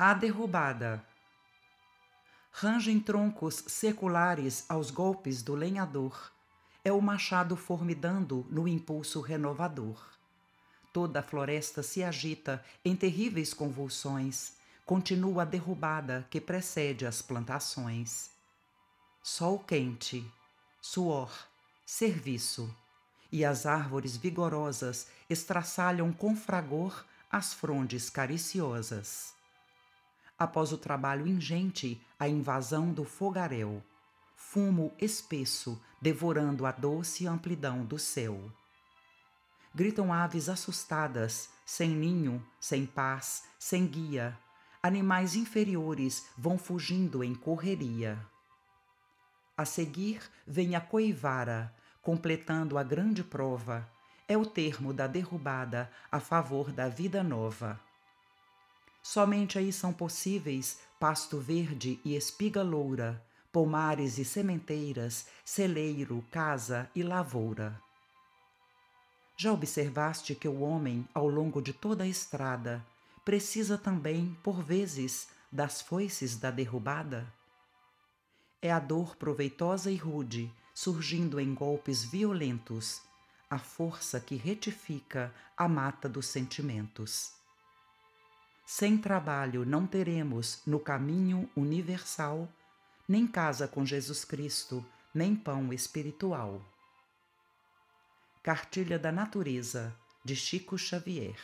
A derrubada. Rangem troncos seculares aos golpes do lenhador. É o machado formidando no impulso renovador. Toda a floresta se agita em terríveis convulsões. Continua a derrubada que precede as plantações. Sol quente, suor, serviço, e as árvores vigorosas estraçalham com fragor as frondes cariciosas. Após o trabalho ingente, a invasão do fogaréu, fumo espesso devorando a doce amplidão do céu. Gritam aves assustadas, sem ninho, sem paz, sem guia. Animais inferiores vão fugindo em correria. A seguir vem a coivara, completando a grande prova, é o termo da derrubada a favor da vida nova. Somente aí são possíveis pasto verde e espiga loura, pomares e sementeiras, celeiro, casa e lavoura. Já observaste que o homem, ao longo de toda a estrada, precisa também, por vezes, das foices da derrubada? É a dor proveitosa e rude surgindo em golpes violentos, a força que retifica a mata dos sentimentos. Sem trabalho não teremos no caminho universal nem casa com Jesus Cristo, nem pão espiritual. Cartilha da Natureza, de Chico Xavier.